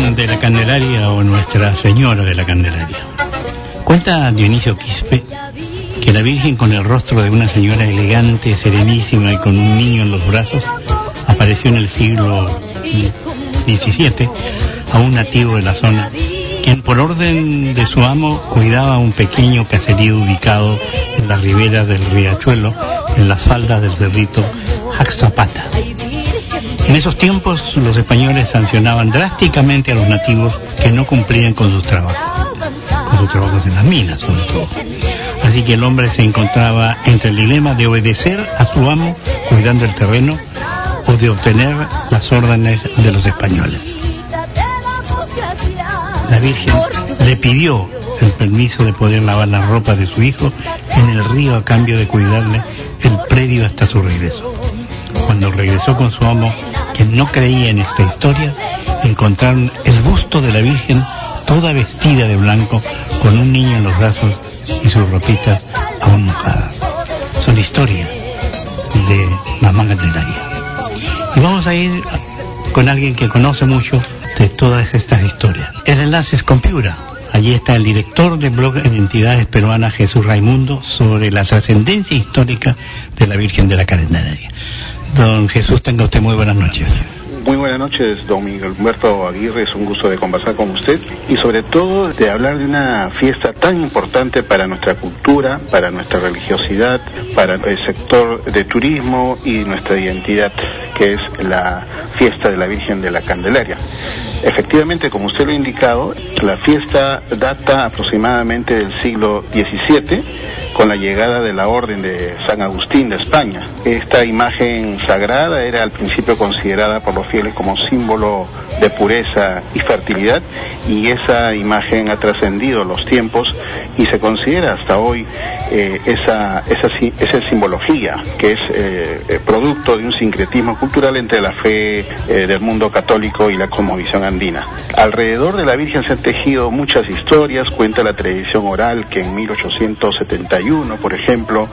De la Candelaria o Nuestra Señora de la Candelaria. Cuenta Dionisio Quispe que la Virgen con el rostro de una señora elegante, serenísima y con un niño en los brazos apareció en el siglo XVII a un nativo de la zona, quien por orden de su amo cuidaba un pequeño caserío ubicado en las riberas del riachuelo, en las faldas del cerrito Jaxapata. En esos tiempos los españoles sancionaban drásticamente a los nativos que no cumplían con sus trabajos, con sus trabajos en las minas sobre todo. Así que el hombre se encontraba entre el dilema de obedecer a su amo cuidando el terreno o de obtener las órdenes de los españoles. La Virgen le pidió el permiso de poder lavar la ropa de su hijo en el río a cambio de cuidarle el predio hasta su regreso. Cuando regresó con su amo, quien no creía en esta historia, encontraron el busto de la Virgen toda vestida de blanco, con un niño en los brazos y sus ropitas aún mojadas. Son historias de Mamá Candelaria. Y vamos a ir con alguien que conoce mucho de todas estas historias. El enlace es con Piura. Allí está el director del blog en entidades peruanas, Jesús Raimundo, sobre la trascendencia histórica de la Virgen de la Candelaria. Don Jesús, tenga usted muy buenas noches. Muy buenas noches, don Miguel Humberto Aguirre. Es un gusto de conversar con usted y sobre todo de hablar de una fiesta tan importante para nuestra cultura, para nuestra religiosidad, para el sector de turismo y nuestra identidad, que es la fiesta de la Virgen de la Candelaria. Efectivamente, como usted lo ha indicado, la fiesta data aproximadamente del siglo XVII con la llegada de la Orden de San Agustín de España. Esta imagen sagrada era al principio considerada por los fieles como símbolo de pureza y fertilidad y esa imagen ha trascendido los tiempos y se considera hasta hoy eh, esa, esa, esa, simbología que es eh, producto de un sincretismo cultural entre la fe eh, del mundo católico y la cosmovisión andina. Alrededor de la Virgen se han tejido muchas historias, cuenta la tradición oral que en 1871, por ejemplo,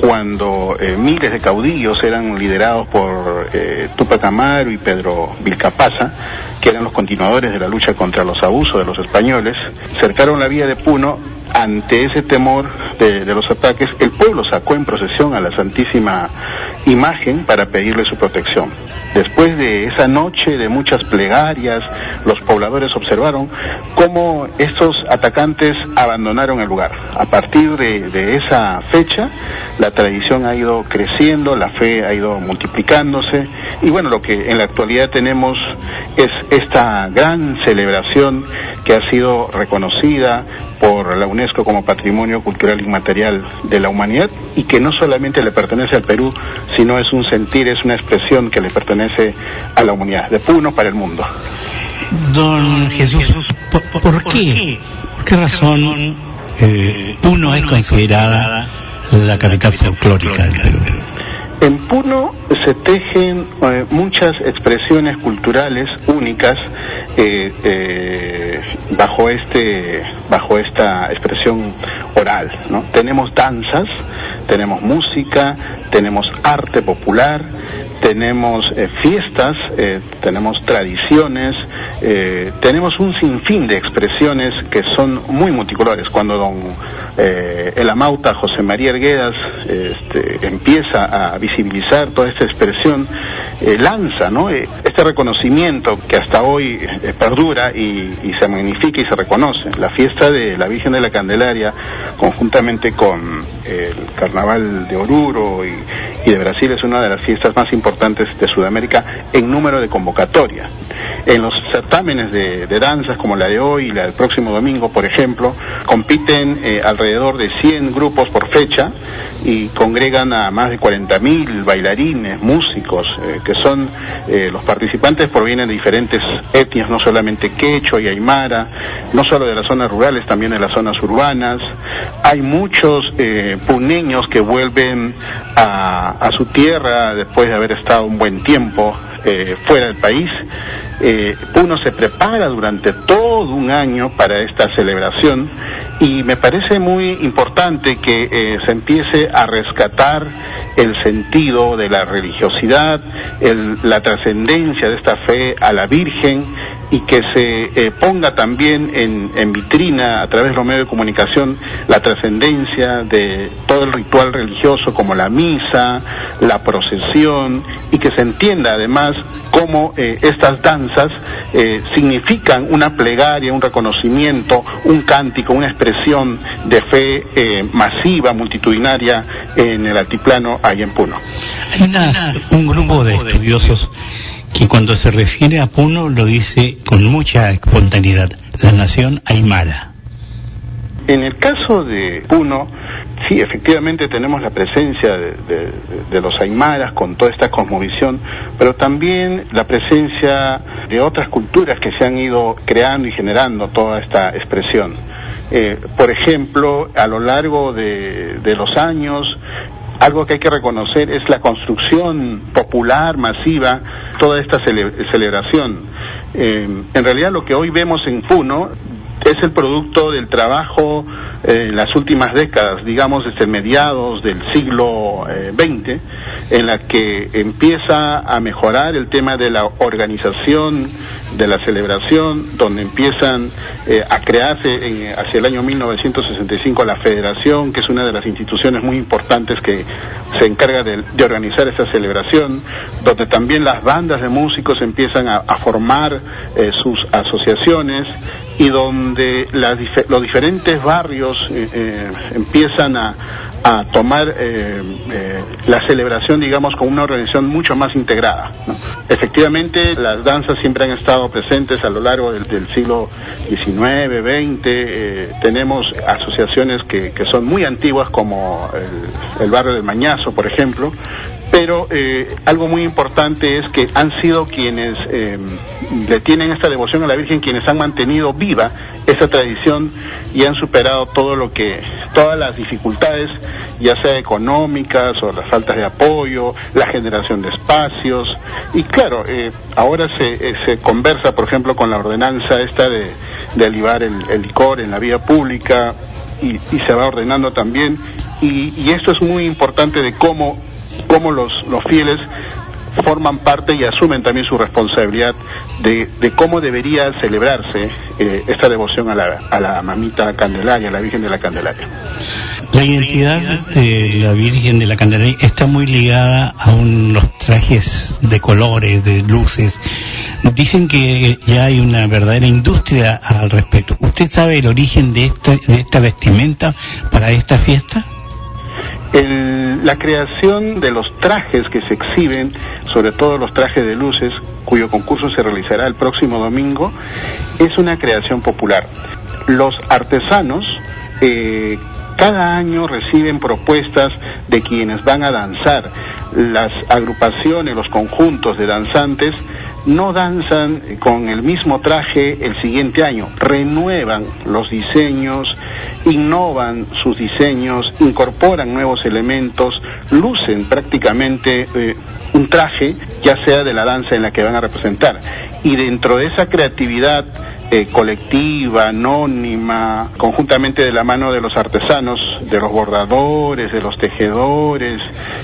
cuando miles de caudillos eran liderados por Tupac Amaru y Pedro Vilcapasa, que eran los continuadores de la lucha contra los abusos de los españoles, cercaron la vía de Puno ante ese temor de, los ataques, el pueblo sacó en procesión a la Santísima Imagen para pedirle su protección. Después de esa noche de muchas plegarias, los pobladores observaron cómo estos atacantes abandonaron el lugar. A partir de, de esa fecha, la tradición ha ido creciendo, la fe ha ido multiplicándose y bueno, lo que en la actualidad tenemos es esta gran celebración que ha sido reconocida por la UNESCO como Patrimonio Cultural Inmaterial de la Humanidad y que no solamente le pertenece al Perú, sino es un sentir, es una expresión que le pertenece a la humanidad, de Puno para el mundo. Don Jesús, ¿por, qué? ¿Por qué razón eh, Puno es considerada la capital folclórica del Perú? En Puno se tejen eh, muchas expresiones culturales únicas eh, eh, bajo este bajo esta expresión oral. ¿no? Tenemos danzas, tenemos música, tenemos arte popular, tenemos eh, fiestas, eh, tenemos tradiciones, eh, tenemos un sinfín de expresiones que son muy multicolores. Cuando don el amauta José María Erguedas este, empieza a visibilizar toda esta expresión, lanza ¿no? Este reconocimiento que hasta hoy perdura y, se magnifica y se reconoce. La fiesta de la Virgen de la Candelaria, conjuntamente con el Carnaval de Oruro y, de Brasil, es una de las fiestas más importantes de Sudamérica en número de convocatoria. En los certámenes de, danzas como la de hoy y la del próximo domingo, por ejemplo, compiten eh, alrededor de 100 grupos por fecha y congregan a más de 40.000 bailarines, músicos, eh, que son eh, los participantes provienen de diferentes etnias, no solamente quechua y aymara, no solo de las zonas rurales, también de las zonas urbanas. Hay muchos puneños que vuelven a, a su tierra después de haber estado un buen tiempo eh, fuera del país. Eh, uno se prepara durante todo un año para esta celebración y me parece muy importante que eh, se empiece a rescatar el sentido de la religiosidad, la trascendencia de esta fe a la Virgen y que se ponga también en, en, vitrina a través de los medios de comunicación la trascendencia de todo el ritual religioso como la misa, la procesión y que se entienda además cómo eh, estas danzas eh, significan una plegaria, un reconocimiento, un cántico, una expresión de fe eh, masiva, multitudinaria en el altiplano ahí en Puno. Hay un grupo de estudiosos que cuando se refiere a Puno lo dice con mucha espontaneidad, la nación aymara. En el caso de Puno, Sí, efectivamente tenemos la presencia de, los aymaras con toda esta cosmovisión, pero también la presencia de otras culturas que se han ido creando y generando toda esta expresión. Eh, por ejemplo, a lo largo de, los años, algo que hay que reconocer es la construcción popular, masiva, toda esta celebración. Eh, en realidad lo que hoy vemos en Puno es el producto del trabajo eh, en las últimas décadas, digamos desde mediados del siglo XX, eh, en la que empieza a mejorar el tema de la organización de la celebración, donde empiezan eh, a crearse hacia el año 1965 la Federación, que es una de las instituciones muy importantes que se encarga de, organizar esta celebración, donde también las bandas de músicos empiezan a, formar sus asociaciones y donde los diferentes barrios eh, eh, empiezan a, tomar eh, la celebración, digamos, con una organización mucho más integrada. Efectivamente, las danzas siempre han estado presentes a lo largo del, siglo XIX, XX. tenemos asociaciones que, son muy antiguas, como el, el barrio del Mañazo, por ejemplo, pero eh, algo muy importante es que han sido quienes eh, le tienen esta devoción a la Virgen, quienes han mantenido viva esa tradición y han superado todo lo que, todas las dificultades, ya sea económicas o las faltas de apoyo, la generación de espacios. Y claro, eh, ahora se, se conversa, por ejemplo, con la ordenanza esta de, de alivar el, licor en la vía pública y, se va ordenando también. Y, y esto es muy importante de cómo cómo los, los fieles forman parte y asumen también su responsabilidad de, cómo debería celebrarse eh, esta devoción a la, a la mamita Candelaria, a la Virgen de la Candelaria. La identidad de la Virgen de la Candelaria está muy ligada a unos trajes de colores, de luces. Dicen que ya hay una verdadera industria al respecto. ¿Usted sabe el origen de esta, de esta vestimenta para esta fiesta? La creación de los trajes que se exhiben, sobre todo los trajes de luces, cuyo concurso se realizará el próximo domingo, es una creación popular. Los artesanos eh, cada año reciben propuestas de quienes van a danzar. Las agrupaciones, los conjuntos de danzantes no danzan con el mismo traje el siguiente año, renuevan los diseños, innovan sus diseños, incorporan nuevos elementos, lucen prácticamente eh, un traje, ya sea de la danza en la que van a representar. Y dentro de esa creatividad eh, colectiva, anónima, conjuntamente de la mano de los artesanos, de los bordadores, de los tejedores,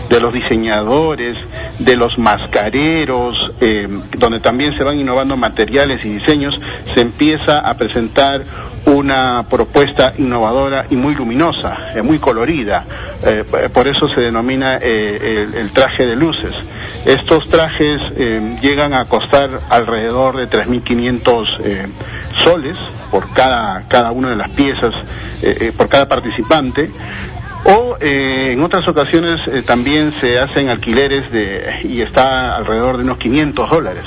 de los diseñadores, de los mascareros, eh, donde también se van innovando materiales y diseños, se empieza a presentar una propuesta innovadora y muy luminosa, eh, muy colorida. por eso se denomina el, traje de luces. Estos trajes llegan a costar alrededor de 3.500 eh, soles por cada, cada una de las piezas, eh, eh, por cada participante. O eh, en otras ocasiones también se hacen alquileres de, y está alrededor de unos 500 dólares.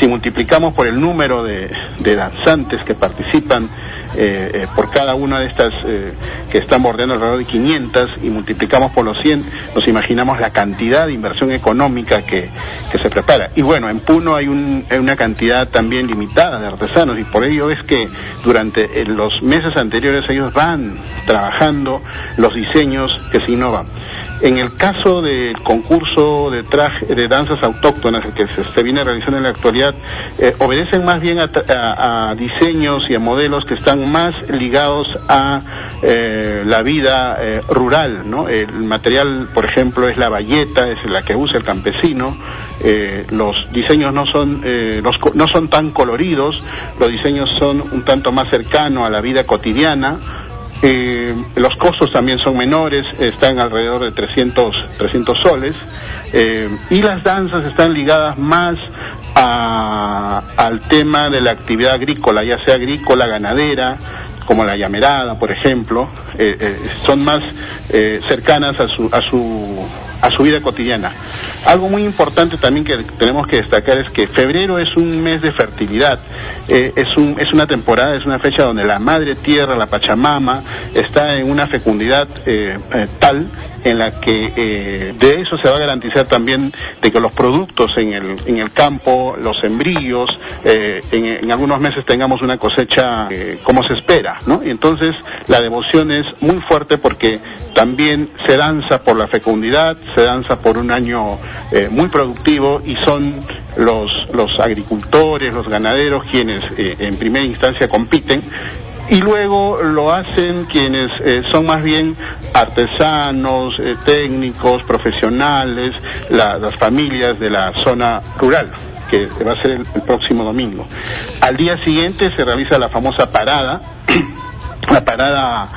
Si multiplicamos por el número de, de danzantes que participan eh, eh, por cada una de estas eh, que están bordeando alrededor de 500 y multiplicamos por los 100, nos imaginamos la cantidad de inversión económica que, que se prepara. Y bueno, en Puno hay un, una cantidad también limitada de artesanos y por ello es que durante los meses anteriores ellos van trabajando los diseños que se innovan. En el caso del concurso de traje, de danzas autóctonas que se, viene realizando en la actualidad, eh, obedecen más bien a, diseños y a modelos que están más ligados a eh, la vida eh, rural, ¿no? El material, por ejemplo, es la bayeta, es la que usa el campesino. los diseños no son los, no son tan coloridos, los diseños son un tanto más cercanos a la vida cotidiana los costos también son menores, están alrededor de 300, 300 soles. Eh, y las danzas están ligadas más al tema de la actividad agrícola, ya sea agrícola, ganadera, como la llamerada, por ejemplo, eh, son más cercanas a su, a su a su vida cotidiana. Algo muy importante también que tenemos que destacar es que febrero es un mes de fertilidad, eh, es, un, es una temporada, es una fecha donde la madre tierra, la Pachamama, está en una fecundidad eh, eh, tal en la que de eso se va a garantizar también de que los productos en el, en el campo, los sembríos, en, en, algunos meses tengamos una cosecha como se espera, ¿no? Y entonces la devoción es muy fuerte porque también se danza por la fecundidad, se danza por un año eh, muy productivo y son los, los agricultores, los ganaderos quienes eh, en primera instancia compiten y luego lo hacen quienes eh, son más bien artesanos, técnicos, profesionales, las familias de la zona rural que va a ser el, próximo domingo. Al día siguiente se realiza la famosa parada la parada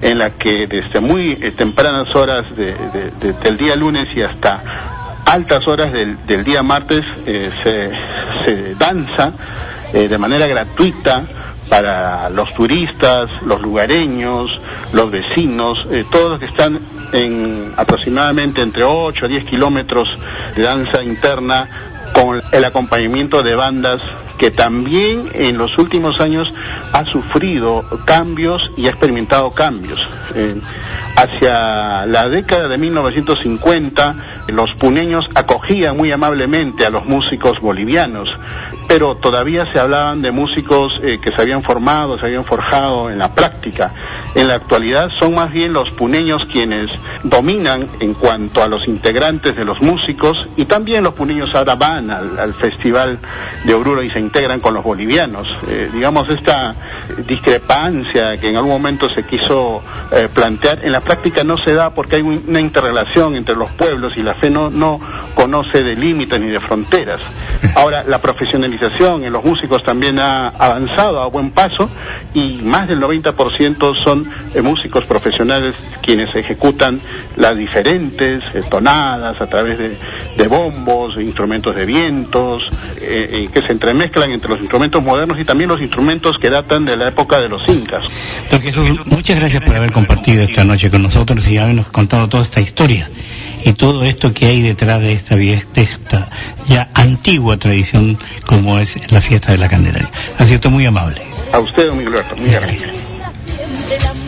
en la que desde muy eh, tempranas horas del día lunes y hasta altas horas del, día martes eh, se, danza eh, de manera gratuita para los turistas, los lugareños, los vecinos, todos los que están en aproximadamente entre 8 a 10 kilómetros de danza interna con el acompañamiento de bandas que también en los últimos años ha sufrido cambios y ha experimentado cambios. Eh, hacia la década de 1950, los puneños acogían muy amablemente a los músicos bolivianos, pero todavía se hablaban de músicos eh, que se habían formado, se habían forjado en la práctica. En la actualidad son más bien los puneños quienes dominan en cuanto a los integrantes de los músicos y también los puneños ahora van al, Festival de Oruro y se integran con los bolivianos. Eh, digamos, esta discrepancia que en algún momento se quiso eh, plantear, en la práctica no se da porque hay una interrelación entre los pueblos y la fe no, no conoce de límites ni de fronteras. Ahora, la profesionalización en los músicos también ha avanzado a buen paso y más del 90% son eh, músicos profesionales quienes ejecutan las diferentes eh, tonadas a través de, bombos, instrumentos de vientos, eh, que se entremezclan entre los instrumentos modernos y también los instrumentos que datan de la época de los incas. Don Jesús, muchas gracias por haber compartido esta noche con nosotros y habernos contado toda esta historia y todo esto que hay detrás de esta, de esta ya antigua tradición como es la fiesta de la Candelaria. Ha sido muy amable. A usted, don Miguel Alberto, muy gracias. del amor.